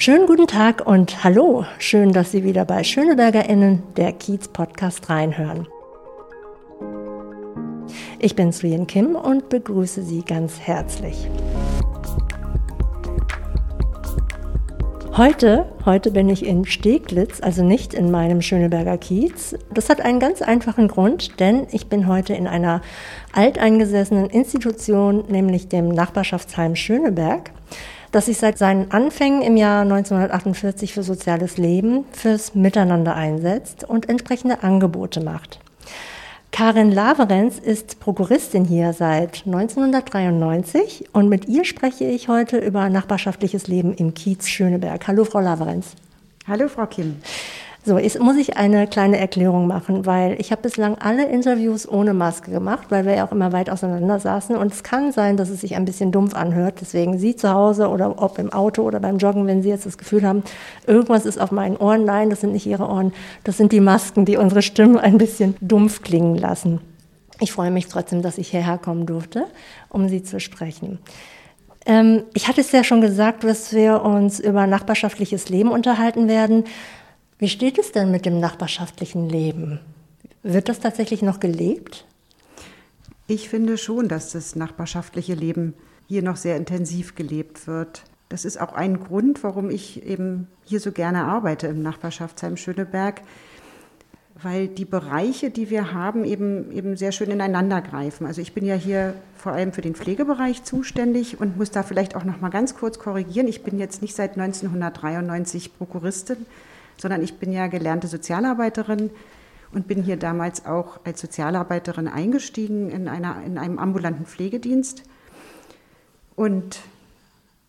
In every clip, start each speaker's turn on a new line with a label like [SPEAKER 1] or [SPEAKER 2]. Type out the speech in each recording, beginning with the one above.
[SPEAKER 1] Schönen guten Tag und hallo. Schön, dass Sie wieder bei SchönebergerInnen, der Kiez Podcast, reinhören. Ich bin Suyen Kim und begrüße Sie ganz herzlich. Heute, heute bin ich in Steglitz, also nicht in meinem Schöneberger Kiez. Das hat einen ganz einfachen Grund, denn ich bin heute in einer alteingesessenen Institution, nämlich dem Nachbarschaftsheim Schöneberg, das sich seit seinen Anfängen im Jahr 1948 für soziales Leben, fürs Miteinander einsetzt und entsprechende Angebote macht. Karin Laverenz ist Prokuristin hier seit 1993 und mit ihr spreche ich heute über nachbarschaftliches Leben im Kiez Schöneberg. Hallo, Frau Laverenz.
[SPEAKER 2] Hallo, Frau Kim.
[SPEAKER 1] So, jetzt muss ich eine kleine Erklärung machen, weil ich habe bislang alle Interviews ohne Maske gemacht, weil wir ja auch immer weit auseinander saßen. Und es kann sein, dass es sich ein bisschen dumpf anhört. Deswegen Sie zu Hause oder ob im Auto oder beim Joggen, wenn Sie jetzt das Gefühl haben, irgendwas ist auf meinen Ohren. Nein, das sind nicht Ihre Ohren. Das sind die Masken, die unsere Stimmen ein bisschen dumpf klingen lassen. Ich freue mich trotzdem, dass ich hierher kommen durfte, um Sie zu sprechen. Ähm, ich hatte es ja schon gesagt, dass wir uns über nachbarschaftliches Leben unterhalten werden. Wie steht es denn mit dem nachbarschaftlichen Leben? Wird das tatsächlich noch gelebt?
[SPEAKER 2] Ich finde schon, dass das nachbarschaftliche Leben hier noch sehr intensiv gelebt wird. Das ist auch ein Grund, warum ich eben hier so gerne arbeite im Nachbarschaftsheim Schöneberg, weil die Bereiche, die wir haben, eben, eben sehr schön ineinander greifen. Also ich bin ja hier vor allem für den Pflegebereich zuständig und muss da vielleicht auch noch mal ganz kurz korrigieren. Ich bin jetzt nicht seit 1993 Prokuristin, sondern ich bin ja gelernte Sozialarbeiterin und bin hier damals auch als Sozialarbeiterin eingestiegen in, einer, in einem ambulanten Pflegedienst. Und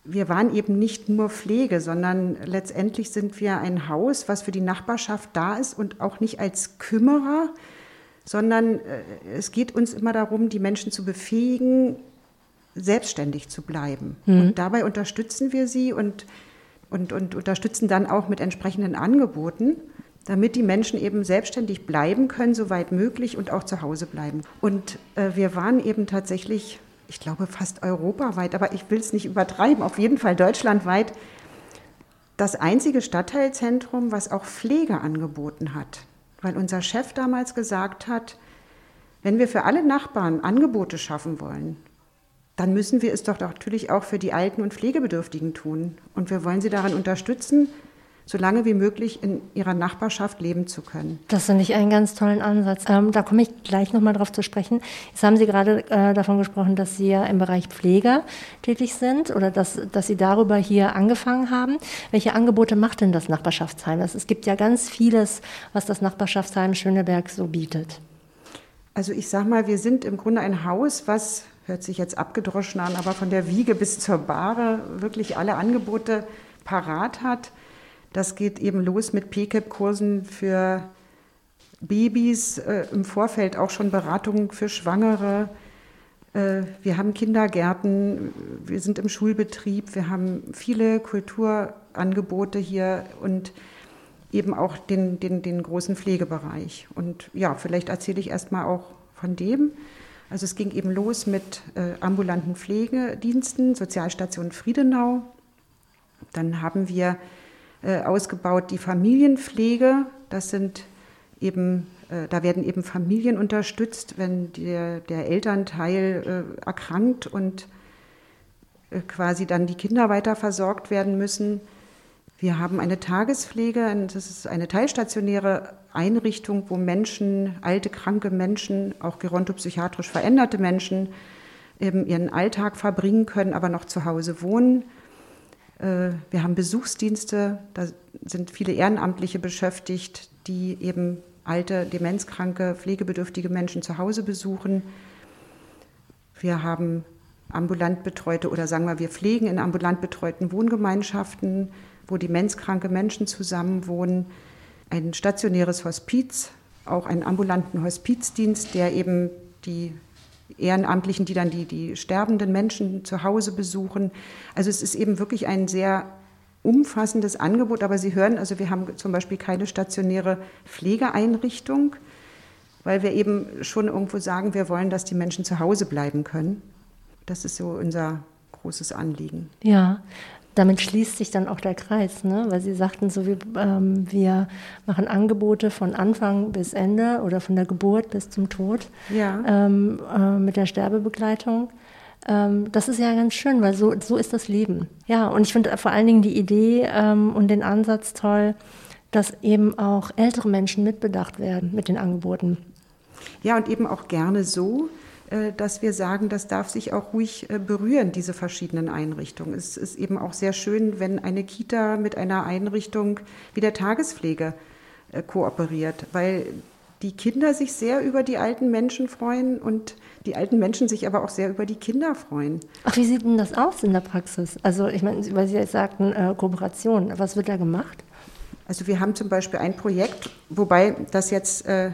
[SPEAKER 2] wir waren eben nicht nur Pflege, sondern letztendlich sind wir ein Haus, was für die Nachbarschaft da ist und auch nicht als Kümmerer, sondern äh, es geht uns immer darum, die Menschen zu befähigen, selbstständig zu bleiben. Mhm. Und dabei unterstützen wir sie und und, und unterstützen dann auch mit entsprechenden Angeboten, damit die Menschen eben selbstständig bleiben können, soweit möglich und auch zu Hause bleiben. Und äh, wir waren eben tatsächlich, ich glaube fast europaweit, aber ich will es nicht übertreiben, auf jeden Fall deutschlandweit, das einzige Stadtteilzentrum, was auch Pflege angeboten hat. Weil unser Chef damals gesagt hat, wenn wir für alle Nachbarn Angebote schaffen wollen, dann müssen wir es doch natürlich auch für die Alten und Pflegebedürftigen tun. Und wir wollen sie daran unterstützen, so lange wie möglich in ihrer Nachbarschaft leben zu können.
[SPEAKER 1] Das finde ich einen ganz tollen Ansatz. Ähm, da komme ich gleich nochmal drauf zu sprechen. Jetzt haben Sie gerade äh, davon gesprochen, dass Sie ja im Bereich Pflege tätig sind oder dass, dass Sie darüber hier angefangen haben. Welche Angebote macht denn das Nachbarschaftsheim? Es gibt ja ganz vieles, was das Nachbarschaftsheim Schöneberg so bietet.
[SPEAKER 2] Also ich sage mal, wir sind im Grunde ein Haus, was hört sich jetzt abgedroschen an, aber von der Wiege bis zur Bahre wirklich alle Angebote parat hat. Das geht eben los mit PCAP-Kursen für Babys, äh, im Vorfeld auch schon Beratungen für Schwangere. Äh, wir haben Kindergärten, wir sind im Schulbetrieb, wir haben viele Kulturangebote hier und eben auch den, den, den großen Pflegebereich. Und ja, vielleicht erzähle ich erstmal auch von dem. Also es ging eben los mit äh, ambulanten Pflegediensten, Sozialstation Friedenau. Dann haben wir äh, ausgebaut die Familienpflege. Das sind eben, äh, da werden eben Familien unterstützt, wenn der, der Elternteil äh, erkrankt und äh, quasi dann die Kinder weiter versorgt werden müssen. Wir haben eine Tagespflege, das ist eine teilstationäre Einrichtung, wo Menschen, alte, kranke Menschen, auch gerontopsychiatrisch veränderte Menschen, eben ihren Alltag verbringen können, aber noch zu Hause wohnen. Äh, wir haben Besuchsdienste, da sind viele Ehrenamtliche beschäftigt, die eben alte, demenzkranke, pflegebedürftige Menschen zu Hause besuchen. Wir haben ambulant betreute oder sagen wir, wir pflegen in ambulant betreuten Wohngemeinschaften wo demenzkranke Menschen zusammenwohnen, ein stationäres Hospiz, auch einen ambulanten Hospizdienst, der eben die Ehrenamtlichen, die dann die, die sterbenden Menschen zu Hause besuchen. Also es ist eben wirklich ein sehr umfassendes Angebot, aber Sie hören, also wir haben zum Beispiel keine stationäre Pflegeeinrichtung, weil wir eben schon irgendwo sagen, wir wollen, dass die Menschen zu Hause bleiben können. Das ist so unser großes Anliegen.
[SPEAKER 1] Ja, damit schließt sich dann auch der Kreis, ne? weil Sie sagten, so wie, ähm, wir machen Angebote von Anfang bis Ende oder von der Geburt bis zum Tod ja. ähm, äh, mit der Sterbebegleitung. Ähm, das ist ja ganz schön, weil so, so ist das Leben. Ja, und ich finde vor allen Dingen die Idee ähm, und den Ansatz toll, dass eben auch ältere Menschen mitbedacht werden mit den Angeboten.
[SPEAKER 2] Ja, und eben auch gerne so, dass wir sagen, das darf sich auch ruhig äh, berühren, diese verschiedenen Einrichtungen. Es ist eben auch sehr schön, wenn eine Kita mit einer Einrichtung wie der Tagespflege äh, kooperiert, weil die Kinder sich sehr über die alten Menschen freuen und die alten Menschen sich aber auch sehr über die Kinder freuen.
[SPEAKER 1] Ach, wie sieht denn das aus in der Praxis? Also ich meine, weil Sie jetzt sagten äh, Kooperation, was wird da gemacht?
[SPEAKER 2] Also wir haben zum Beispiel ein Projekt, wobei das jetzt äh,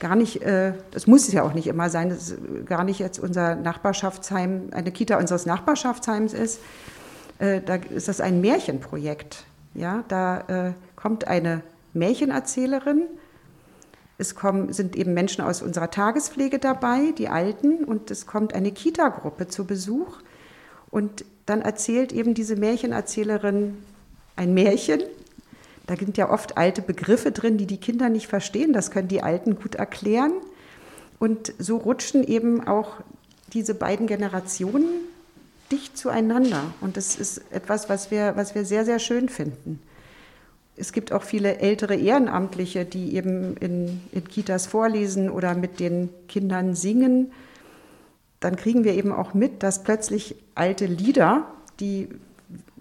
[SPEAKER 2] gar nicht, äh, das muss es ja auch nicht immer sein, dass gar nicht jetzt unser Nachbarschaftsheim, eine Kita unseres Nachbarschaftsheims ist. Äh, da ist das ein Märchenprojekt. Ja, da äh, kommt eine Märchenerzählerin. Es kommen, sind eben Menschen aus unserer Tagespflege dabei, die Alten, und es kommt eine Kita-Gruppe zu Besuch. Und dann erzählt eben diese Märchenerzählerin ein Märchen da sind ja oft alte Begriffe drin, die die Kinder nicht verstehen. Das können die Alten gut erklären. Und so rutschen eben auch diese beiden Generationen dicht zueinander. Und das ist etwas, was wir, was wir sehr, sehr schön finden. Es gibt auch viele ältere Ehrenamtliche, die eben in, in Kitas vorlesen oder mit den Kindern singen. Dann kriegen wir eben auch mit, dass plötzlich alte Lieder, die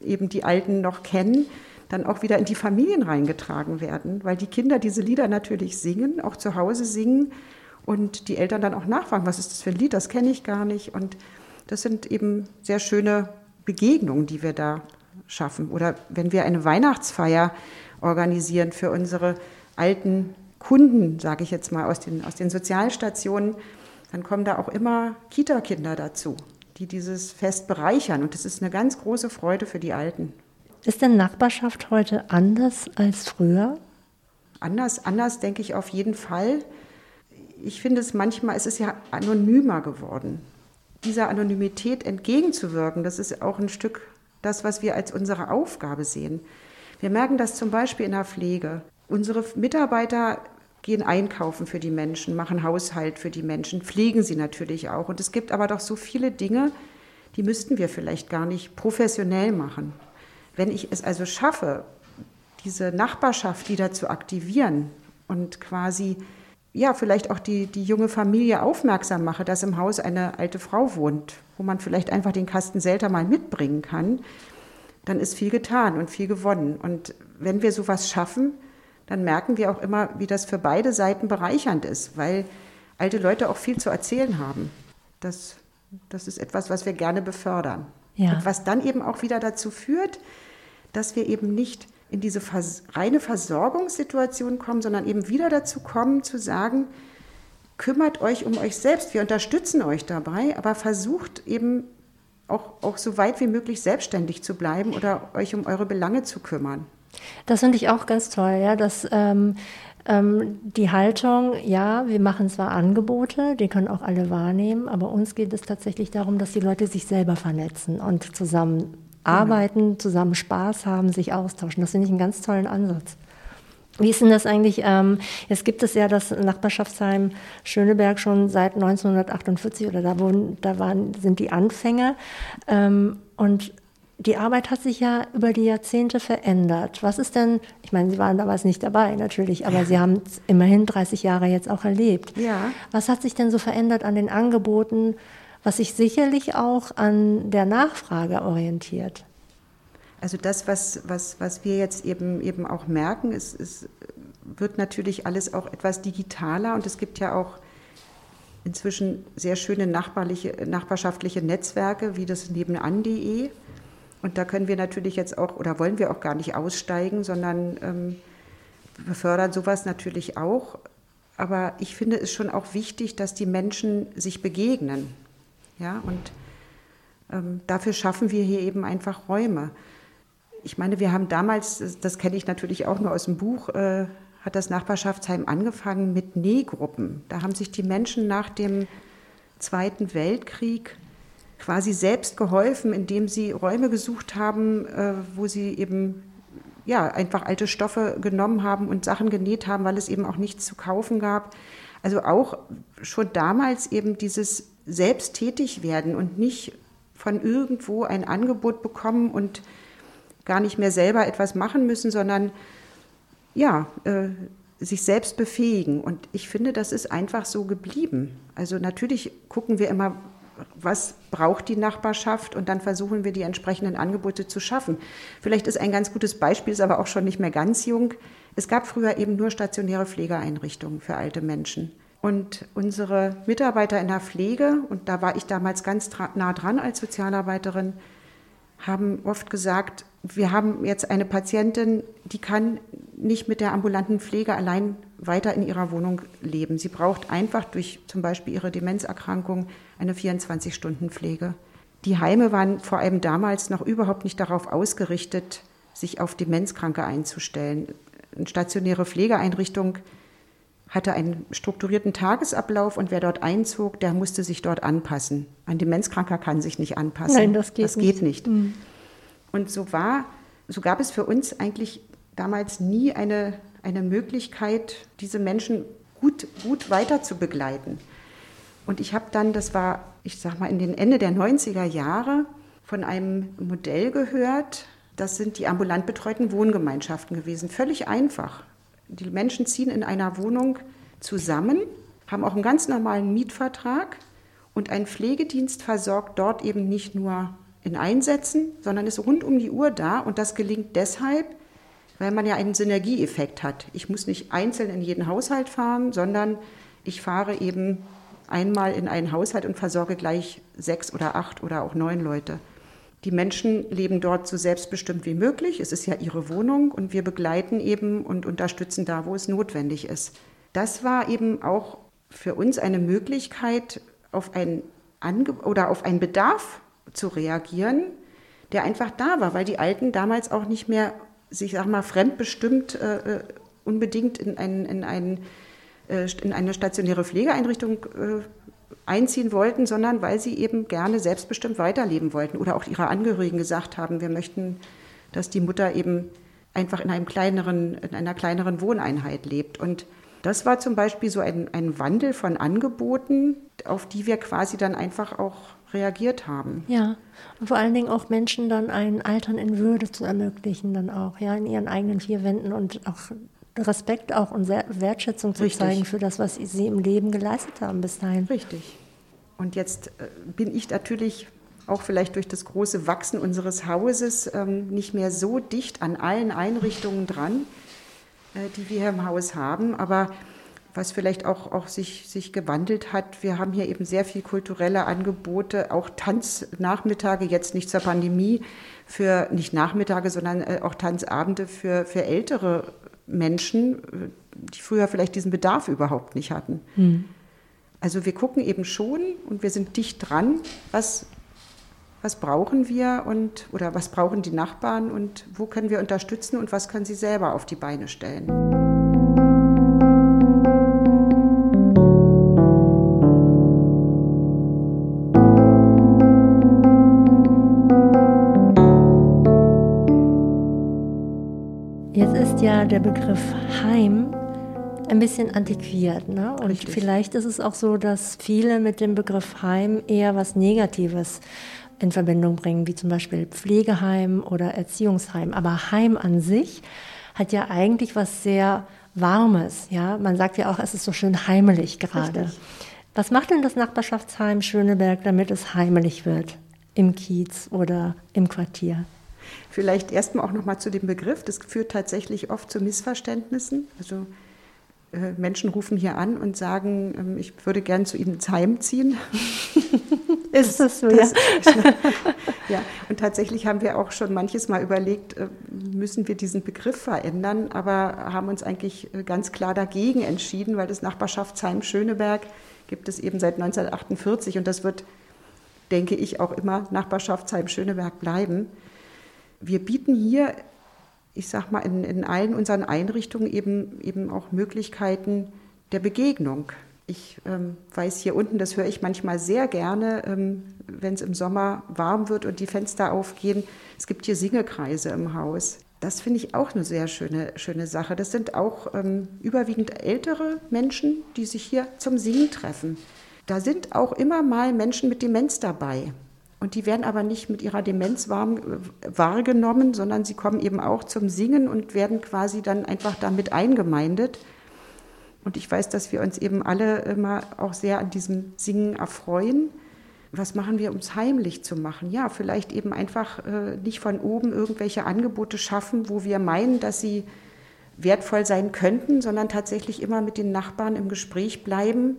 [SPEAKER 2] eben die Alten noch kennen, dann auch wieder in die Familien reingetragen werden, weil die Kinder diese Lieder natürlich singen, auch zu Hause singen und die Eltern dann auch nachfragen, was ist das für ein Lied, das kenne ich gar nicht. Und das sind eben sehr schöne Begegnungen, die wir da schaffen. Oder wenn wir eine Weihnachtsfeier organisieren für unsere alten Kunden, sage ich jetzt mal, aus den, aus den Sozialstationen, dann kommen da auch immer Kita-Kinder dazu, die dieses Fest bereichern. Und das ist eine ganz große Freude für die Alten.
[SPEAKER 1] Ist denn Nachbarschaft heute anders als früher?
[SPEAKER 2] Anders, anders denke ich auf jeden Fall. Ich finde es manchmal, es ist ja anonymer geworden. Dieser Anonymität entgegenzuwirken, das ist auch ein Stück das, was wir als unsere Aufgabe sehen. Wir merken das zum Beispiel in der Pflege. Unsere Mitarbeiter gehen einkaufen für die Menschen, machen Haushalt für die Menschen, pflegen sie natürlich auch. Und es gibt aber doch so viele Dinge, die müssten wir vielleicht gar nicht professionell machen. Wenn ich es also schaffe, diese Nachbarschaft wieder zu aktivieren und quasi ja, vielleicht auch die, die junge Familie aufmerksam mache, dass im Haus eine alte Frau wohnt, wo man vielleicht einfach den Kasten Selter mal mitbringen kann, dann ist viel getan und viel gewonnen. Und wenn wir sowas schaffen, dann merken wir auch immer, wie das für beide Seiten bereichernd ist, weil alte Leute auch viel zu erzählen haben. Das, das ist etwas, was wir gerne befördern. Ja. Und was dann eben auch wieder dazu führt, dass wir eben nicht in diese vers reine Versorgungssituation kommen, sondern eben wieder dazu kommen zu sagen, kümmert euch um euch selbst, wir unterstützen euch dabei, aber versucht eben auch, auch so weit wie möglich selbstständig zu bleiben oder euch um eure Belange zu kümmern.
[SPEAKER 1] Das finde ich auch ganz toll, ja, dass ähm, ähm, die Haltung, ja, wir machen zwar Angebote, die können auch alle wahrnehmen, aber uns geht es tatsächlich darum, dass die Leute sich selber vernetzen und zusammen arbeiten, zusammen Spaß haben, sich austauschen. Das finde ich einen ganz tollen Ansatz. Wie ist denn das eigentlich? Ähm, jetzt gibt es ja das Nachbarschaftsheim Schöneberg schon seit 1948 oder da, wurden, da waren, sind die Anfänge. Ähm, und die Arbeit hat sich ja über die Jahrzehnte verändert. Was ist denn, ich meine, Sie waren damals nicht dabei natürlich, aber Sie haben es immerhin 30 Jahre jetzt auch erlebt. Ja. Was hat sich denn so verändert an den Angeboten? Was sich sicherlich auch an der Nachfrage orientiert.
[SPEAKER 2] Also das, was, was, was wir jetzt eben, eben auch merken, ist, es wird natürlich alles auch etwas digitaler und es gibt ja auch inzwischen sehr schöne nachbarschaftliche Netzwerke wie das nebenan.de. Und da können wir natürlich jetzt auch oder wollen wir auch gar nicht aussteigen, sondern ähm, wir fördern sowas natürlich auch. Aber ich finde es schon auch wichtig, dass die Menschen sich begegnen. Ja, und ähm, dafür schaffen wir hier eben einfach Räume. Ich meine, wir haben damals, das, kenne ich natürlich auch nur aus dem Buch, äh, hat das Nachbarschaftsheim angefangen mit Nähgruppen. Da haben sich die Menschen nach dem Zweiten Weltkrieg quasi selbst geholfen, indem sie Räume gesucht haben, äh, wo sie eben ja, einfach alte Stoffe genommen haben und Sachen genäht haben, weil es eben auch nichts zu kaufen gab. Also auch schon damals eben dieses selbsttätig werden und nicht von irgendwo ein Angebot bekommen und gar nicht mehr selber etwas machen müssen, sondern ja, äh, sich selbst befähigen. Und ich finde, das ist einfach so geblieben. Also natürlich gucken wir immer, was braucht die Nachbarschaft und dann versuchen wir die entsprechenden Angebote zu schaffen. Vielleicht ist ein ganz gutes Beispiel, ist aber auch schon nicht mehr ganz jung. Es gab früher eben nur stationäre Pflegeeinrichtungen für alte Menschen. Und unsere Mitarbeiter in der Pflege, und da war ich damals ganz nah dran als Sozialarbeiterin, haben oft gesagt, wir haben jetzt eine Patientin, die kann nicht mit der ambulanten Pflege allein weiter in ihrer Wohnung leben. Sie braucht einfach durch zum Beispiel ihre Demenzerkrankung eine 24-Stunden-Pflege. Die Heime waren vor allem damals noch überhaupt nicht darauf ausgerichtet, sich auf Demenzkranke einzustellen. Eine stationäre Pflegeeinrichtung hatte einen strukturierten Tagesablauf und wer dort einzog, der musste sich dort anpassen. Ein Demenzkranker kann sich nicht anpassen.
[SPEAKER 1] Nein, das geht
[SPEAKER 2] das
[SPEAKER 1] nicht.
[SPEAKER 2] Geht nicht. Mhm. Und so war, so gab es für uns eigentlich damals nie eine, eine Möglichkeit, diese Menschen gut, gut weiter zu begleiten. Und ich habe dann, das war, ich sag mal, in den Ende der 90er Jahre von einem Modell gehört, das sind die ambulant betreuten Wohngemeinschaften gewesen. Völlig einfach. Die Menschen ziehen in einer Wohnung zusammen, haben auch einen ganz normalen Mietvertrag und ein Pflegedienst versorgt dort eben nicht nur in Einsätzen, sondern ist rund um die Uhr da und das gelingt deshalb, weil man ja einen Synergieeffekt hat. Ich muss nicht einzeln in jeden Haushalt fahren, sondern ich fahre eben einmal in einen Haushalt und versorge gleich sechs oder acht oder auch neun Leute. Die Menschen leben dort so selbstbestimmt wie möglich. Es ist ja ihre Wohnung und wir begleiten eben und unterstützen da, wo es notwendig ist. Das war eben auch für uns eine Möglichkeit, auf ein Ange oder auf einen Bedarf zu reagieren, der einfach da war, weil die Alten damals auch nicht mehr, sich sag mal, fremdbestimmt äh, äh unbedingt in, ein, in, ein, äh, in eine stationäre Pflegeeinrichtung äh, einziehen wollten, sondern weil sie eben gerne selbstbestimmt weiterleben wollten oder auch ihre Angehörigen gesagt haben, wir möchten, dass die Mutter eben einfach in, einem kleineren, in einer kleineren Wohneinheit lebt. Und das war zum Beispiel so ein, ein Wandel von Angeboten, auf die wir quasi dann einfach auch reagiert haben.
[SPEAKER 1] Ja, und vor allen Dingen auch Menschen dann ein Altern in Würde zu ermöglichen, dann auch, ja, in ihren eigenen vier Wänden und auch Respekt auch und Wertschätzung zu Richtig. zeigen für das, was sie im Leben geleistet haben bis dahin.
[SPEAKER 2] Richtig. Und jetzt äh, bin ich natürlich auch vielleicht durch das große Wachsen unseres Hauses ähm, nicht mehr so dicht an allen Einrichtungen dran, äh, die wir hier im Haus haben. Aber was vielleicht auch, auch sich, sich gewandelt hat, wir haben hier eben sehr viel kulturelle Angebote, auch Tanznachmittage, jetzt nicht zur Pandemie, für nicht Nachmittage, sondern äh, auch Tanzabende für, für ältere Menschen, äh, die früher vielleicht diesen Bedarf überhaupt nicht hatten. Mhm. Also wir gucken eben schon und wir sind dicht dran, was, was brauchen wir und oder was brauchen die Nachbarn und wo können wir unterstützen und was können sie selber auf die Beine stellen.
[SPEAKER 1] Ja der Begriff Heim ein bisschen antiquiert. Ne? Und Richtig. vielleicht ist es auch so, dass viele mit dem Begriff Heim eher was Negatives in Verbindung bringen, wie zum Beispiel Pflegeheim oder Erziehungsheim. Aber Heim an sich hat ja eigentlich was sehr Warmes. Ja? Man sagt ja auch, es ist so schön heimelig gerade. Was macht denn das Nachbarschaftsheim Schöneberg, damit es heimelig wird? Im Kiez oder im Quartier?
[SPEAKER 2] Vielleicht erstmal auch noch mal zu dem Begriff. Das führt tatsächlich oft zu Missverständnissen. Also äh, Menschen rufen hier an und sagen, ähm, ich würde gern zu Ihnen ins Heim ziehen.
[SPEAKER 1] Ist das so, das, ja?
[SPEAKER 2] ja, und tatsächlich haben wir auch schon manches Mal überlegt, äh, müssen wir diesen Begriff verändern, aber haben uns eigentlich äh, ganz klar dagegen entschieden, weil das Nachbarschaftsheim Schöneberg gibt es eben seit 1948 und das wird, denke ich, auch immer Nachbarschaftsheim Schöneberg bleiben wir bieten hier, ich sag mal, in, in allen unseren Einrichtungen eben, eben auch Möglichkeiten der Begegnung. Ich ähm, weiß hier unten, das höre ich manchmal sehr gerne, ähm, wenn es im Sommer warm wird und die Fenster aufgehen. Es gibt hier Singekreise im Haus. Das finde ich auch eine sehr schöne, schöne Sache. Das sind auch ähm, überwiegend ältere Menschen, die sich hier zum Singen treffen. Da sind auch immer mal Menschen mit Demenz dabei. Und die werden aber nicht mit ihrer Demenz wahrgenommen, sondern sie kommen eben auch zum Singen und werden quasi dann einfach damit eingemeindet. Und ich weiß, dass wir uns eben alle immer auch sehr an diesem Singen erfreuen. Was machen wir, um es heimlich zu machen? Ja, vielleicht eben einfach äh, nicht von oben irgendwelche Angebote schaffen, wo wir meinen, dass sie wertvoll sein könnten, sondern tatsächlich immer mit den Nachbarn im Gespräch bleiben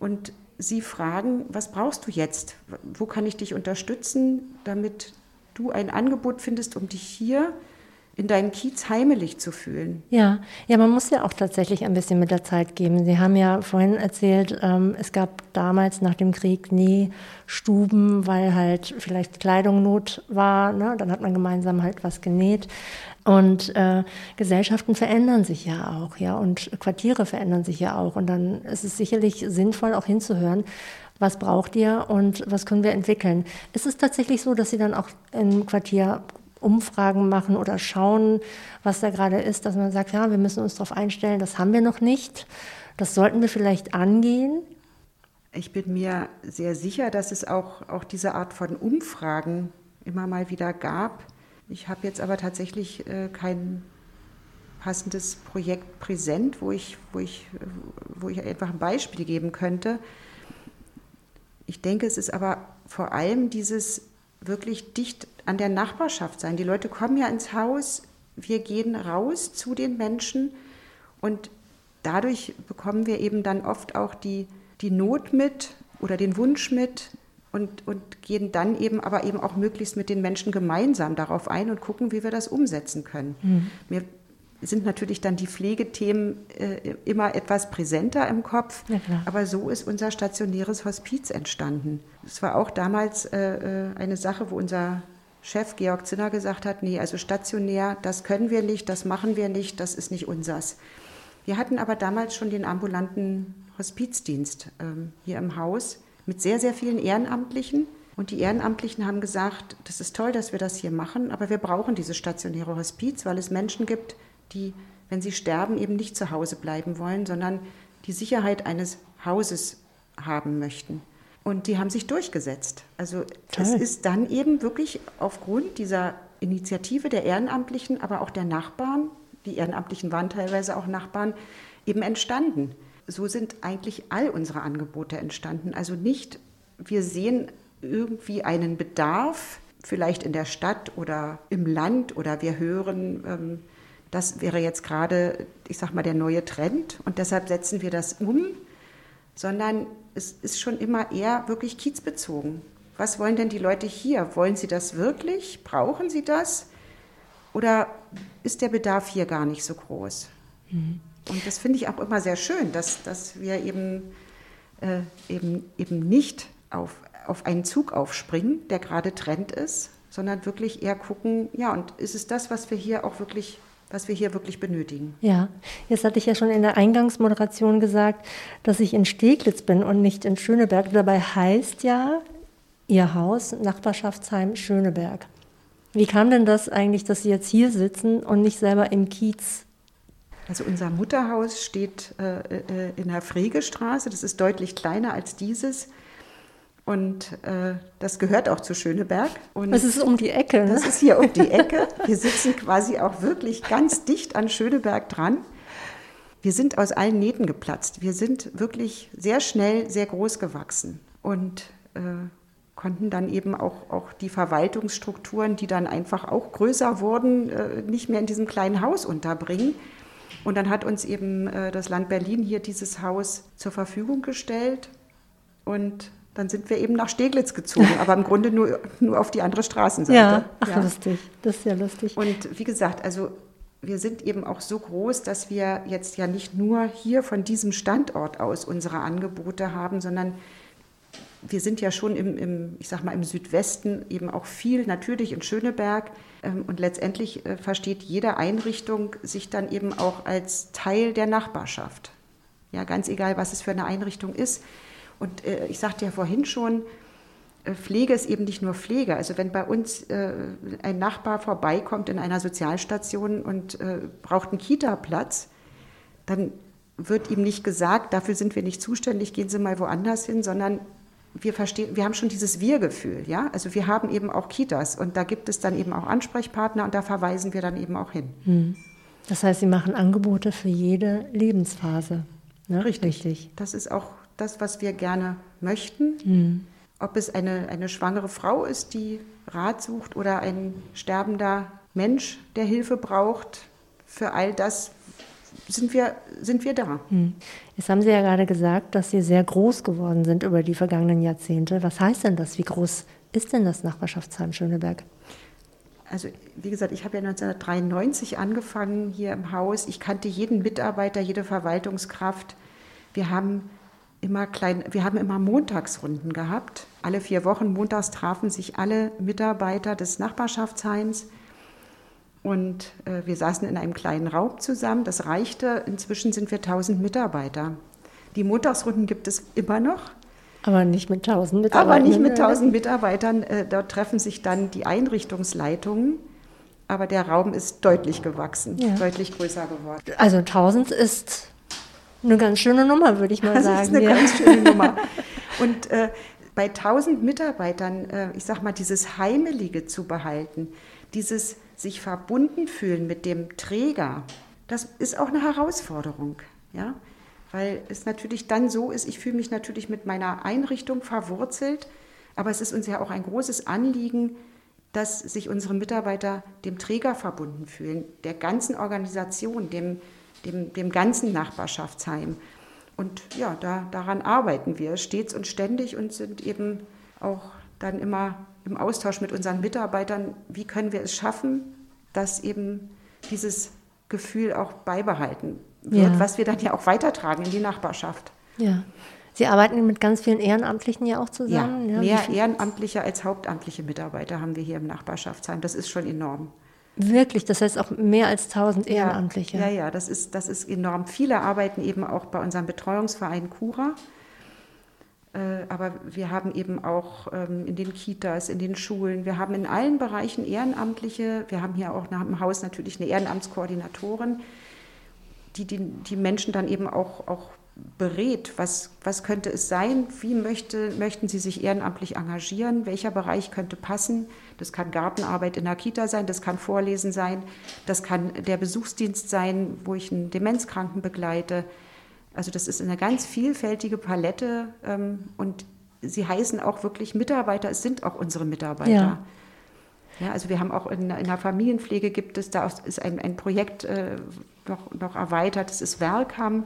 [SPEAKER 2] und sie fragen, was brauchst du jetzt? Wo kann ich dich unterstützen, damit du ein Angebot findest, um dich hier in deinen Kiez heimelig zu fühlen.
[SPEAKER 1] Ja, ja, man muss ja auch tatsächlich ein bisschen mit der Zeit geben. Sie haben ja vorhin erzählt, ähm, es gab damals nach dem Krieg nie Stuben, weil halt vielleicht Kleidung Not war. Ne? Dann hat man gemeinsam halt was genäht. Und äh, Gesellschaften verändern sich ja auch, ja, und Quartiere verändern sich ja auch. Und dann ist es sicherlich sinnvoll, auch hinzuhören, was braucht ihr und was können wir entwickeln. Ist es tatsächlich so, dass Sie dann auch im Quartier Umfragen machen oder schauen, was da gerade ist, dass man sagt, ja, wir müssen uns darauf einstellen, das haben wir noch nicht, das sollten wir vielleicht angehen?
[SPEAKER 2] Ich bin mir sehr sicher, dass es auch, auch diese Art von Umfragen immer mal wieder gab. Ich habe jetzt aber tatsächlich äh, kein passendes Projekt präsent, wo ich, wo, ich, wo ich einfach ein Beispiel geben könnte. Ich denke, es ist aber vor allem dieses wirklich dicht an der Nachbarschaft sein. Die Leute kommen ja ins Haus, wir gehen raus zu den Menschen und dadurch bekommen wir eben dann oft auch die, die Not mit oder den Wunsch mit und, und gehen dann eben aber eben auch möglichst mit den Menschen gemeinsam darauf ein und gucken, wie wir das umsetzen können. Mhm. Mir sind natürlich dann die Pflegethemen äh, immer etwas präsenter im Kopf. Ja, aber so ist unser stationäres Hospiz entstanden. Es war auch damals äh, äh, eine Sache, wo unser Chef Georg Zinner gesagt hat, nee, also stationär, das können wir nicht, das machen wir nicht, das ist nicht unsers. Wir hatten aber damals schon den ambulanten Hospizdienst ähm, hier im Haus mit sehr, sehr vielen Ehrenamtlichen. Und die Ehrenamtlichen haben gesagt, das ist toll, dass wir das hier machen, aber wir brauchen dieses stationäre Hospiz, weil es Menschen gibt, die, wenn sie sterben, eben nicht zu Hause bleiben wollen, sondern die Sicherheit eines Hauses haben möchten. Und die haben sich durchgesetzt. Also es ist dann eben wirklich aufgrund dieser Initiative der Ehrenamtlichen, aber auch der Nachbarn, die Ehrenamtlichen waren teilweise auch Nachbarn, eben entstanden. So sind eigentlich all unsere Angebote entstanden. Also nicht, wir sehen irgendwie einen Bedarf, vielleicht in der Stadt oder im Land, oder wir hören, ähm, das wäre jetzt gerade, ich sag mal, der neue Trend und deshalb setzen wir das um, sondern es ist schon immer eher wirklich kiezbezogen. Was wollen denn die Leute hier? Wollen sie das wirklich? Brauchen sie das? Oder ist der Bedarf hier gar nicht so groß? Mhm. Und das finde ich auch immer sehr schön, dass, dass wir eben, äh, eben, eben nicht auf, auf einen Zug aufspringen, der gerade Trend ist, sondern wirklich eher gucken, ja, und ist es das, was wir hier auch wirklich was wir hier wirklich benötigen.
[SPEAKER 1] Ja, jetzt hatte ich ja schon in der Eingangsmoderation gesagt, dass ich in Steglitz bin und nicht in Schöneberg. Dabei heißt ja Ihr Haus Nachbarschaftsheim Schöneberg. Wie kam denn das eigentlich, dass Sie jetzt hier sitzen und nicht selber im Kiez?
[SPEAKER 2] Also unser Mutterhaus steht äh, äh in der Fregestraße. Das ist deutlich kleiner als dieses. Und äh, das gehört auch zu Schöneberg. Und
[SPEAKER 1] das ist um die Ecke.
[SPEAKER 2] Ne? Das ist hier um die Ecke. Wir sitzen quasi auch wirklich ganz dicht an Schöneberg dran. Wir sind aus allen Nähten geplatzt. Wir sind wirklich sehr schnell sehr groß gewachsen und äh, konnten dann eben auch, auch die Verwaltungsstrukturen, die dann einfach auch größer wurden, äh, nicht mehr in diesem kleinen Haus unterbringen. Und dann hat uns eben äh, das Land Berlin hier dieses Haus zur Verfügung gestellt. Und dann sind wir eben nach Steglitz gezogen, aber im Grunde nur, nur auf die andere Straßenseite.
[SPEAKER 1] Ja, ach, ja. lustig. Das ist ja lustig.
[SPEAKER 2] Und wie gesagt, also wir sind eben auch so groß, dass wir jetzt ja nicht nur hier von diesem Standort aus unsere Angebote haben, sondern wir sind ja schon im, im ich sag mal, im Südwesten eben auch viel, natürlich in Schöneberg. Ähm, und letztendlich äh, versteht jede Einrichtung sich dann eben auch als Teil der Nachbarschaft. Ja, ganz egal, was es für eine Einrichtung ist. Und äh, ich sagte ja vorhin schon, äh, Pflege ist eben nicht nur Pflege. Also wenn bei uns ein Nachbar vorbeikommt in einer Sozialstation und braucht einen Kita-Platz, dann wird ihm nicht gesagt, dafür sind wir nicht zuständig, gehen Sie mal woanders hin, sondern wir verstehen, wir haben schon dieses Wir-Gefühl, ja. Also wir haben eben auch Kitas und da gibt es dann eben auch Ansprechpartner und da verweisen wir dann eben auch hin. Hm.
[SPEAKER 1] Das heißt, Sie machen Angebote für jede Lebensphase.
[SPEAKER 2] Ne? Richtig. Richtig. Das ist auch das, was wir gerne möchten. Hm. Ob es eine, eine schwangere Frau ist, die Rat sucht oder ein sterbender Mensch, der Hilfe braucht, für all das sind wir, sind wir da. Hm.
[SPEAKER 1] Jetzt haben Sie ja gerade gesagt, dass Sie sehr groß geworden sind über die vergangenen Jahrzehnte. Was heißt denn das? Wie groß ist denn das Nachbarschaftsheim Schöneberg?
[SPEAKER 2] Also wie gesagt, ich habe ja 1993 angefangen hier im Haus. Ich kannte jeden Mitarbeiter, jede Verwaltungskraft. Wir haben immer klein, wir haben immer Montagsrunden gehabt. Alle vier Wochen montags trafen sich alle Mitarbeiter des Nachbarschaftsheims und äh, wir saßen in einem kleinen Raum zusammen. Das reichte. Inzwischen sind wir 1000 Mitarbeiter. Die Montagsrunden gibt es immer noch.
[SPEAKER 1] Aber nicht mit 1000 Mitarbeitern.
[SPEAKER 2] Aber nicht mit 1000 Mitarbeitern. Äh, dort treffen sich dann die Einrichtungsleitungen. Aber der Raum ist deutlich gewachsen, ja. deutlich größer geworden.
[SPEAKER 1] Also 1000 ist eine ganz schöne Nummer, würde ich mal das sagen. Das
[SPEAKER 2] ist eine ja. ganz schöne Nummer. Und äh, bei 1000 Mitarbeitern, äh, ich sage mal, dieses Heimelige zu behalten, dieses sich verbunden fühlen mit dem Träger, das ist auch eine Herausforderung. Ja? Weil es natürlich dann so ist, ich fühle mich natürlich mit meiner Einrichtung verwurzelt, aber es ist uns ja auch ein großes Anliegen, dass sich unsere Mitarbeiter dem Träger verbunden fühlen, der ganzen Organisation, dem, dem, dem ganzen Nachbarschaftsheim. Und ja, da, daran arbeiten wir stets und ständig und sind eben auch dann immer im Austausch mit unseren Mitarbeitern, wie können wir es schaffen, dass eben dieses Gefühl auch beibehalten wird, ja. was wir dann ja auch weitertragen in die Nachbarschaft.
[SPEAKER 1] Ja. Sie arbeiten mit ganz vielen Ehrenamtlichen ja auch zusammen.
[SPEAKER 2] Ja, ja. mehr Ehrenamtliche als hauptamtliche Mitarbeiter haben wir hier im Nachbarschaftsheim. Das ist schon enorm.
[SPEAKER 1] Wirklich, das heißt auch mehr als 1000 Ehrenamtliche.
[SPEAKER 2] Ja, ja, das, ist, das ist enorm. Viele arbeiten eben auch bei unserem Betreuungsverein Cura. Äh, aber wir haben eben auch ähm, in den Kitas, in den Schulen, wir haben in allen Bereichen Ehrenamtliche. Wir haben hier auch nach dem Haus natürlich eine Ehrenamtskoordinatorin, die die, die Menschen dann eben auch, auch berät, was, was könnte es sein, wie möchte, möchten sie sich ehrenamtlich engagieren, welcher Bereich könnte passen. Das kann Gartenarbeit in der Kita sein, das kann Vorlesen sein, das kann der Besuchsdienst sein, wo ich einen Demenzkranken begleite. Also das ist eine ganz vielfältige Palette ähm, und sie heißen auch wirklich Mitarbeiter, es sind auch unsere Mitarbeiter. Ja. Ja, also wir haben auch in, in der Familienpflege gibt es, da ist ein, ein Projekt äh, noch, noch erweitert, das ist Werkham.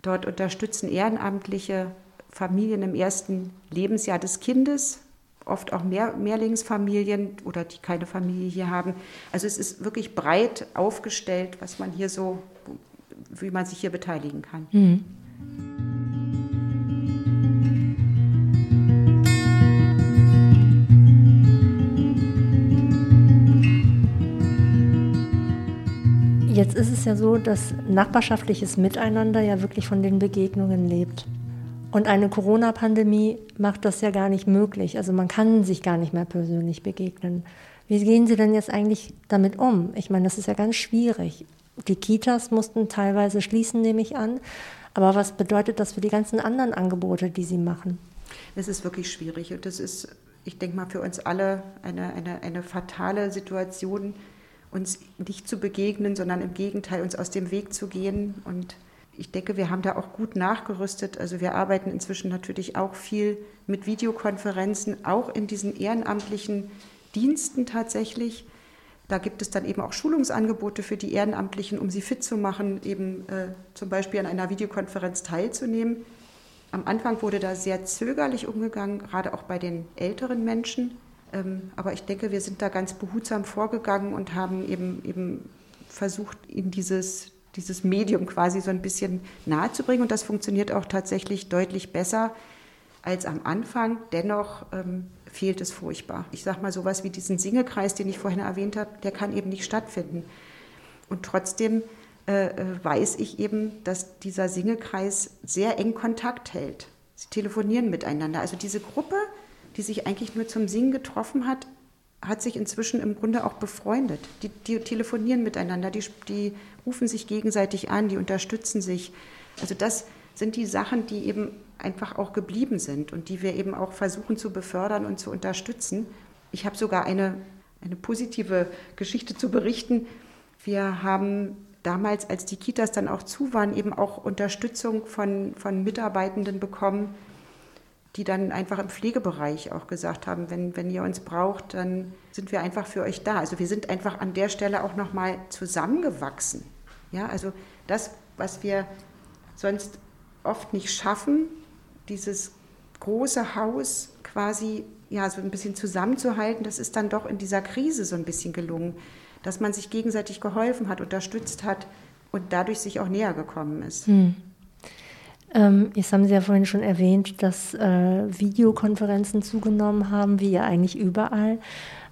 [SPEAKER 2] Dort unterstützen ehrenamtliche Familien im ersten Lebensjahr des Kindes, oft auch Mehr, Mehrlingsfamilien oder die keine Familie hier haben. Also es ist wirklich breit aufgestellt, was man hier so wie man sich hier beteiligen kann. Mhm.
[SPEAKER 1] Jetzt ist es ja so, dass nachbarschaftliches Miteinander ja wirklich von den Begegnungen lebt. Und eine Corona-Pandemie macht das ja gar nicht möglich. Also man kann sich gar nicht mehr persönlich begegnen. Wie gehen Sie denn jetzt eigentlich damit um? Ich meine, das ist ja ganz schwierig. Die Kitas mussten teilweise schließen, nehme ich an. Aber was bedeutet das für die ganzen anderen Angebote, die Sie machen?
[SPEAKER 2] Es ist wirklich schwierig und das ist, ich denke mal, für uns alle eine, eine, eine fatale Situation, uns nicht zu begegnen, sondern im Gegenteil uns aus dem Weg zu gehen. Und ich denke, wir haben da auch gut nachgerüstet. Also wir arbeiten inzwischen natürlich auch viel mit Videokonferenzen, auch in diesen ehrenamtlichen Diensten tatsächlich. Da gibt es dann eben auch Schulungsangebote für die Ehrenamtlichen, um sie fit zu machen, eben äh, zum Beispiel an einer Videokonferenz teilzunehmen. Am Anfang wurde da sehr zögerlich umgegangen, gerade auch bei den älteren Menschen. Ähm, aber ich denke, wir sind da ganz behutsam vorgegangen und haben eben, eben versucht, in dieses, dieses Medium quasi so ein bisschen nahe zu bringen. Und das funktioniert auch tatsächlich deutlich besser als am Anfang. Dennoch ähm, fehlt es furchtbar. Ich sage mal sowas wie diesen Singekreis, den ich vorhin erwähnt habe, der kann eben nicht stattfinden. Und trotzdem äh, äh, weiß ich eben, dass dieser Singekreis sehr eng Kontakt hält. Sie telefonieren miteinander. Also diese Gruppe, die sich eigentlich nur zum Singen getroffen hat, hat sich inzwischen im Grunde auch befreundet. Die, die telefonieren miteinander, die, die rufen sich gegenseitig an, die unterstützen sich. Also das sind die Sachen, die eben einfach auch geblieben sind und die wir eben auch versuchen zu befördern und zu unterstützen. Ich habe sogar eine, eine positive Geschichte zu berichten. Wir haben damals, als die Kitas dann auch zu waren, eben auch Unterstützung von, von Mitarbeitenden bekommen, die dann einfach im Pflegebereich auch gesagt haben, wenn, wenn ihr uns braucht, dann sind wir einfach für euch da. Also wir sind einfach an der Stelle auch nochmal zusammengewachsen. Ja, also das, was wir sonst oft nicht schaffen, dieses große Haus quasi ja so ein bisschen zusammenzuhalten, das ist dann doch in dieser Krise so ein bisschen gelungen dass man sich gegenseitig geholfen hat, unterstützt hat und dadurch sich auch näher gekommen ist. Hm.
[SPEAKER 1] Ähm, jetzt haben Sie ja vorhin schon erwähnt, dass äh, Videokonferenzen zugenommen haben, wie ja eigentlich überall.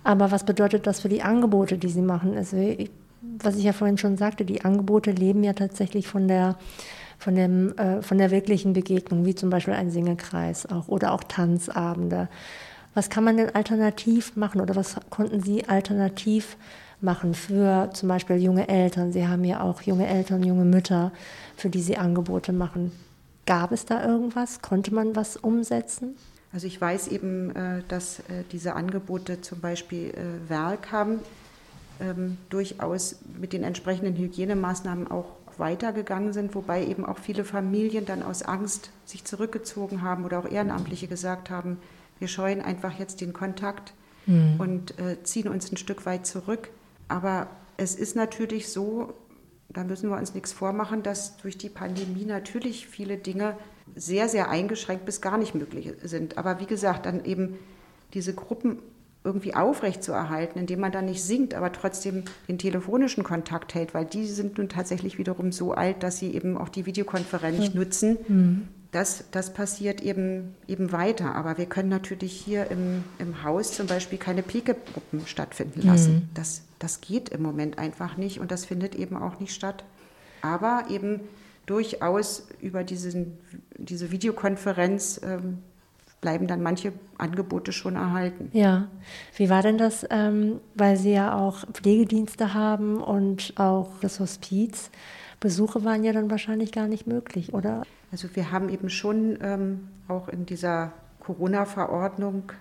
[SPEAKER 1] Aber was bedeutet das für die Angebote, die Sie machen? Also, ich, was ich ja vorhin schon sagte, die Angebote leben ja tatsächlich von der, von, dem, äh, von der wirklichen Begegnung, wie zum Beispiel ein Singekreis auch oder auch Tanzabende. Was kann man denn alternativ machen oder was konnten Sie alternativ machen? für zum Beispiel junge Eltern. Sie haben ja auch junge Eltern, junge Mütter, für die Sie Angebote machen. Gab es da irgendwas? Konnte man was umsetzen?
[SPEAKER 2] Also ich weiß eben, äh, dass äh, diese Angebote zum Beispiel äh, Werk haben, ähm, durchaus mit den entsprechenden Hygienemaßnahmen auch weitergegangen sind, wobei eben auch viele Familien dann aus Angst sich zurückgezogen haben oder auch Ehrenamtliche gesagt haben, wir scheuen einfach jetzt den Kontakt mhm. und ziehen uns ein Stück weit zurück. Aber es ist natürlich so, da müssen wir uns nichts vormachen, dass durch die Pandemie natürlich viele Dinge sehr, sehr eingeschränkt bis gar nicht möglich sind. Aber wie gesagt, dann eben diese Gruppen irgendwie aufrechtzuerhalten, indem man dann nicht singt, aber trotzdem den telefonischen Kontakt hält, weil die sind nun tatsächlich wiederum so alt, dass sie eben auch die Videokonferenz mhm. nutzen. Mhm das, das passiert eben, eben weiter. Aber wir können natürlich hier im, im Haus zum Beispiel keine Pike-Gruppen stattfinden lassen. Mhm. Das, das geht im Moment einfach nicht und das findet eben auch nicht statt. Aber eben durchaus über diesen, diese Videokonferenz ähm, bleiben dann manche Angebote schon erhalten.
[SPEAKER 1] Ja, wie war denn das, ähm, weil Sie ja auch Pflegedienste haben und auch das Hospiz? Besuche waren ja dann wahrscheinlich gar nicht möglich, oder?
[SPEAKER 2] Also wir haben eben schon ähm, auch in dieser Corona-Verordnung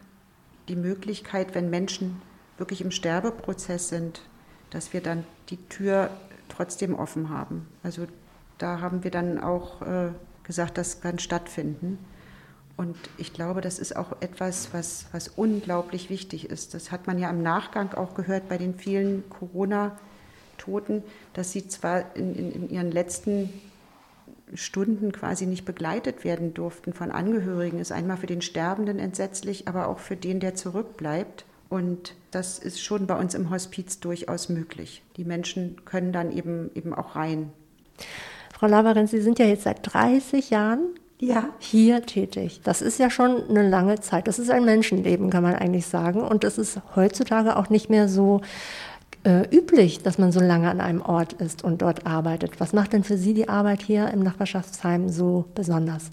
[SPEAKER 2] die Möglichkeit, wenn Menschen wirklich im Sterbeprozess sind, dass wir dann die Tür trotzdem offen haben. Also da haben wir dann auch äh, gesagt, das kann stattfinden. Und ich glaube, das ist auch etwas, was, was unglaublich wichtig ist. Das hat man ja im Nachgang auch gehört bei den vielen Corona-Toten, dass sie zwar in, in, in ihren letzten Stunden quasi nicht begleitet werden durften von Angehörigen, ist einmal für den Sterbenden entsetzlich, aber auch für den, der zurückbleibt. Und das ist schon bei uns im Hospiz durchaus möglich. Die Menschen können dann eben, eben auch rein.
[SPEAKER 1] Frau Laverin, Sie sind ja jetzt seit 30 Jahren ja. hier tätig. Das ist ja schon eine lange Zeit. Das ist ein Menschenleben, kann man eigentlich sagen. Und das ist heutzutage auch nicht mehr so äh, üblich, dass man so lange an einem Ort ist und dort arbeitet. Was macht denn für Sie die Arbeit hier im Nachbarschaftsheim so besonders?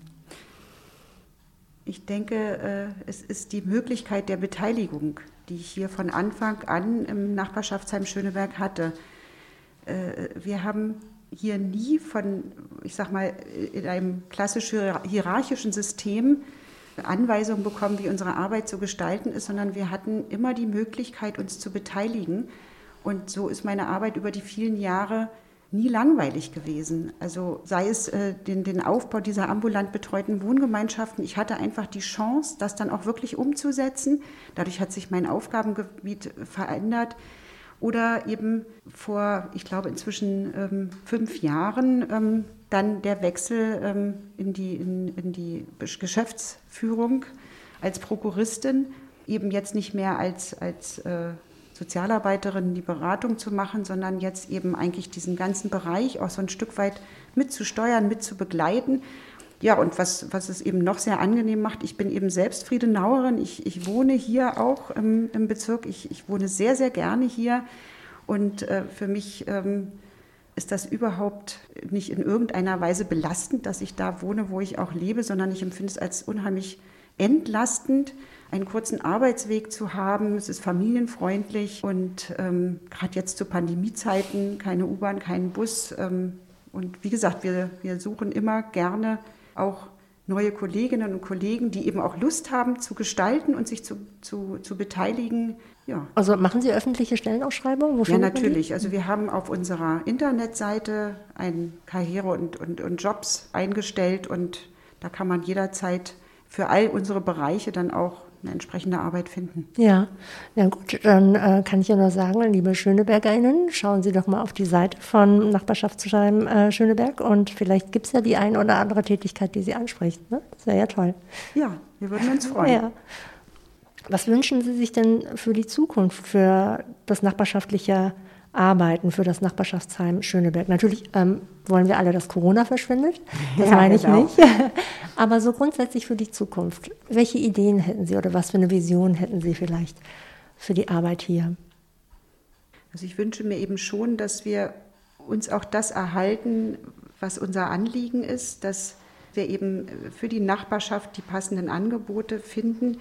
[SPEAKER 2] Ich denke, äh, es ist die Möglichkeit der Beteiligung, die ich hier von Anfang an im Nachbarschaftsheim Schöneberg hatte. Äh, wir haben hier nie von, ich sag mal, in einem klassisch hierarchischen System Anweisungen bekommen, wie unsere Arbeit zu gestalten ist, sondern wir hatten immer die Möglichkeit, uns zu beteiligen. Und so ist meine Arbeit über die vielen Jahre nie langweilig gewesen. Also sei es äh, den, den Aufbau dieser ambulant betreuten Wohngemeinschaften. Ich hatte einfach die Chance, das dann auch wirklich umzusetzen. Dadurch hat sich mein Aufgabengebiet verändert. Oder eben vor, ich glaube, inzwischen ähm, fünf Jahren ähm, dann der Wechsel ähm, in, die, in, in die Geschäftsführung als Prokuristin, eben jetzt nicht mehr als, als äh, Sozialarbeiterin die Beratung zu machen, sondern jetzt eben eigentlich diesen ganzen Bereich auch so ein Stück weit mitzusteuern, mitzubegleiten. Ja, und was, was es eben noch sehr angenehm macht, ich bin eben selbst Friedenauerin. Ich, ich wohne hier auch im, im Bezirk. Ich, ich wohne sehr, sehr gerne hier. Und äh, für mich ähm, ist das überhaupt nicht in irgendeiner Weise belastend, dass ich da wohne, wo ich auch lebe, sondern ich empfinde es als unheimlich entlastend, einen kurzen Arbeitsweg zu haben. Es ist familienfreundlich und ähm, gerade jetzt zu Pandemiezeiten keine U-Bahn, keinen Bus. Ähm, und wie gesagt, wir, wir suchen immer gerne auch neue Kolleginnen und Kollegen, die eben auch Lust haben zu gestalten und sich zu, zu, zu beteiligen.
[SPEAKER 1] Ja. Also machen Sie öffentliche Stellenausschreibungen?
[SPEAKER 2] ja, natürlich. Also wir haben auf unserer Internetseite ein Karriere und, und, und Jobs eingestellt und da kann man jederzeit für all unsere Bereiche dann auch eine entsprechende Arbeit finden.
[SPEAKER 1] Ja, na gut, dann äh, kann ich ja nur sagen, liebe SchönebergerInnen, schauen Sie doch mal auf die Seite von Nachbarschaftsschreiben äh, Schöneberg und vielleicht gibt es ja die ein oder andere Tätigkeit, die Sie anspricht. Ne? Das wäre ja toll.
[SPEAKER 2] Ja, wir würden uns freuen. Ja.
[SPEAKER 1] Was wünschen Sie sich denn für die Zukunft, für das nachbarschaftliche arbeiten für das Nachbarschaftsheim Schöneberg. Natürlich ähm, wollen wir alle, dass Corona verschwindet. Das ja, meine ich genau. nicht. Aber so grundsätzlich für die Zukunft. Welche Ideen hätten Sie oder was für eine Vision hätten Sie vielleicht für die Arbeit hier?
[SPEAKER 2] Also ich wünsche mir eben schon, dass wir uns auch das erhalten, was unser Anliegen ist, dass wir eben für die Nachbarschaft die passenden Angebote finden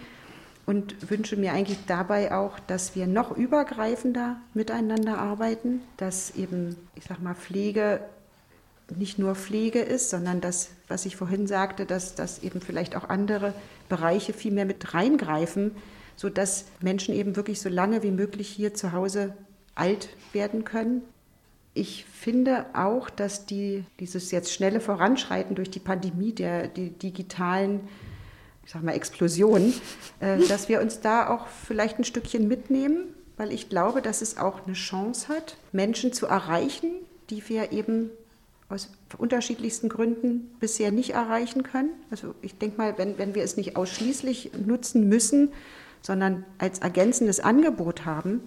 [SPEAKER 2] und wünsche mir eigentlich dabei auch, dass wir noch übergreifender miteinander arbeiten, dass eben, ich sag mal, Pflege nicht nur Pflege ist, sondern das, was ich vorhin sagte, dass, dass eben vielleicht auch andere Bereiche viel mehr mit reingreifen, sodass Menschen eben wirklich so lange wie möglich hier zu Hause alt werden können. Ich finde auch, dass die, dieses jetzt schnelle Voranschreiten durch die Pandemie der die digitalen sag mal, Explosion, äh, dass wir uns da auch vielleicht ein Stückchen mitnehmen, weil ich glaube, dass es auch eine Chance hat, Menschen zu erreichen, die wir eben aus unterschiedlichsten Gründen bisher nicht erreichen können. Also ich denke mal, wenn, wenn wir es nicht ausschließlich nutzen müssen, sondern als ergänzendes Angebot haben,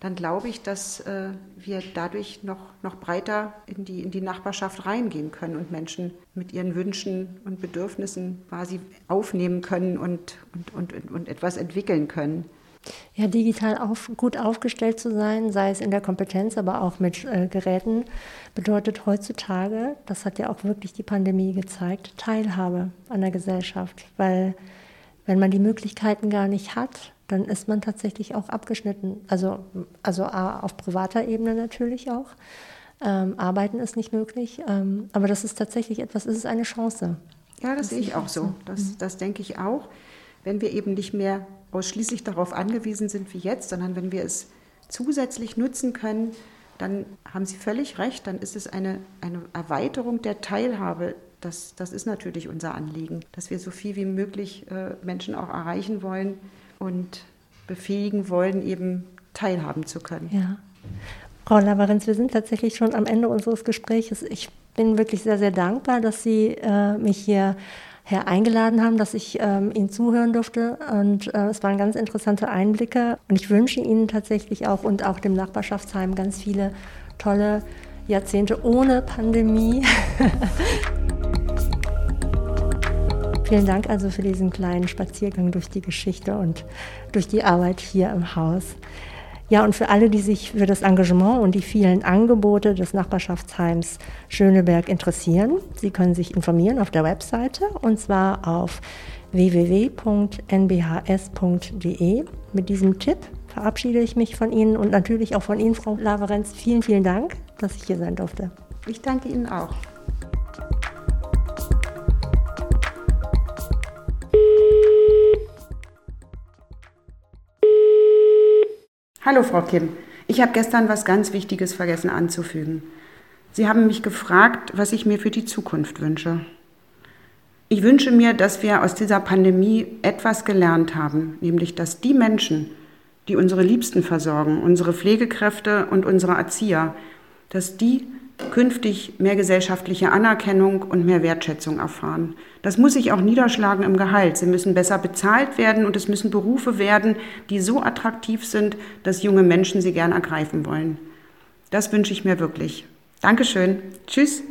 [SPEAKER 2] dann glaube ich, dass äh, wir dadurch noch, noch breiter in die, in die Nachbarschaft reingehen können und Menschen mit ihren Wünschen und Bedürfnissen quasi aufnehmen können und, und, und, und etwas entwickeln können.
[SPEAKER 1] Ja, digital auf, gut aufgestellt zu sein, sei es in der Kompetenz, aber auch mit äh, Geräten, bedeutet heutzutage, das hat ja auch wirklich die Pandemie gezeigt, Teilhabe an der Gesellschaft. Weil wenn man die Möglichkeiten gar nicht hat, dann ist man tatsächlich auch abgeschnitten. Also, also auf privater Ebene natürlich auch. Ähm, arbeiten ist nicht möglich, ähm, aber das ist tatsächlich etwas, ist es eine Chance.
[SPEAKER 2] Ja, das, das sehe ich auch so. Das, mhm. das denke ich auch. Wenn wir eben nicht mehr ausschließlich darauf angewiesen sind wie jetzt, sondern wenn wir es zusätzlich nutzen können, dann haben Sie völlig recht, dann ist es eine, eine Erweiterung der Teilhabe. Das, das ist natürlich unser Anliegen, dass wir so viel wie möglich äh, Menschen auch erreichen wollen, und befähigen wollen, eben teilhaben zu können.
[SPEAKER 1] Ja. Frau Laverenz, wir sind tatsächlich schon am Ende unseres Gesprächs. Ich bin wirklich sehr, sehr dankbar, dass Sie äh, mich hier her eingeladen haben, dass ich ähm, Ihnen zuhören durfte. Und äh, es waren ganz interessante Einblicke. Und ich wünsche Ihnen tatsächlich auch und auch dem Nachbarschaftsheim ganz viele tolle Jahrzehnte ohne Pandemie. Vielen Dank also für diesen kleinen Spaziergang durch die Geschichte und durch die Arbeit hier im Haus. Ja, und für alle, die sich für das Engagement und die vielen Angebote des Nachbarschaftsheims Schöneberg interessieren, Sie können sich informieren auf der Webseite und zwar auf www.nbhs.de. Mit diesem Tipp verabschiede ich mich von Ihnen und natürlich auch von Ihnen, Frau Laverenz. Vielen, vielen Dank, dass ich hier sein durfte.
[SPEAKER 2] Ich danke Ihnen auch. Hallo Frau Kim, ich habe gestern was ganz Wichtiges vergessen anzufügen. Sie haben mich gefragt, was ich mir für die Zukunft wünsche. Ich wünsche mir, dass wir aus dieser Pandemie etwas gelernt haben, nämlich dass die Menschen, die unsere Liebsten versorgen, unsere Pflegekräfte und unsere Erzieher, dass die künftig mehr gesellschaftliche Anerkennung und mehr Wertschätzung erfahren. Das muss sich auch niederschlagen im Gehalt. Sie müssen besser bezahlt werden und es müssen Berufe werden, die so attraktiv sind, dass junge Menschen sie gern ergreifen wollen. Das wünsche ich mir wirklich. Dankeschön. Tschüss.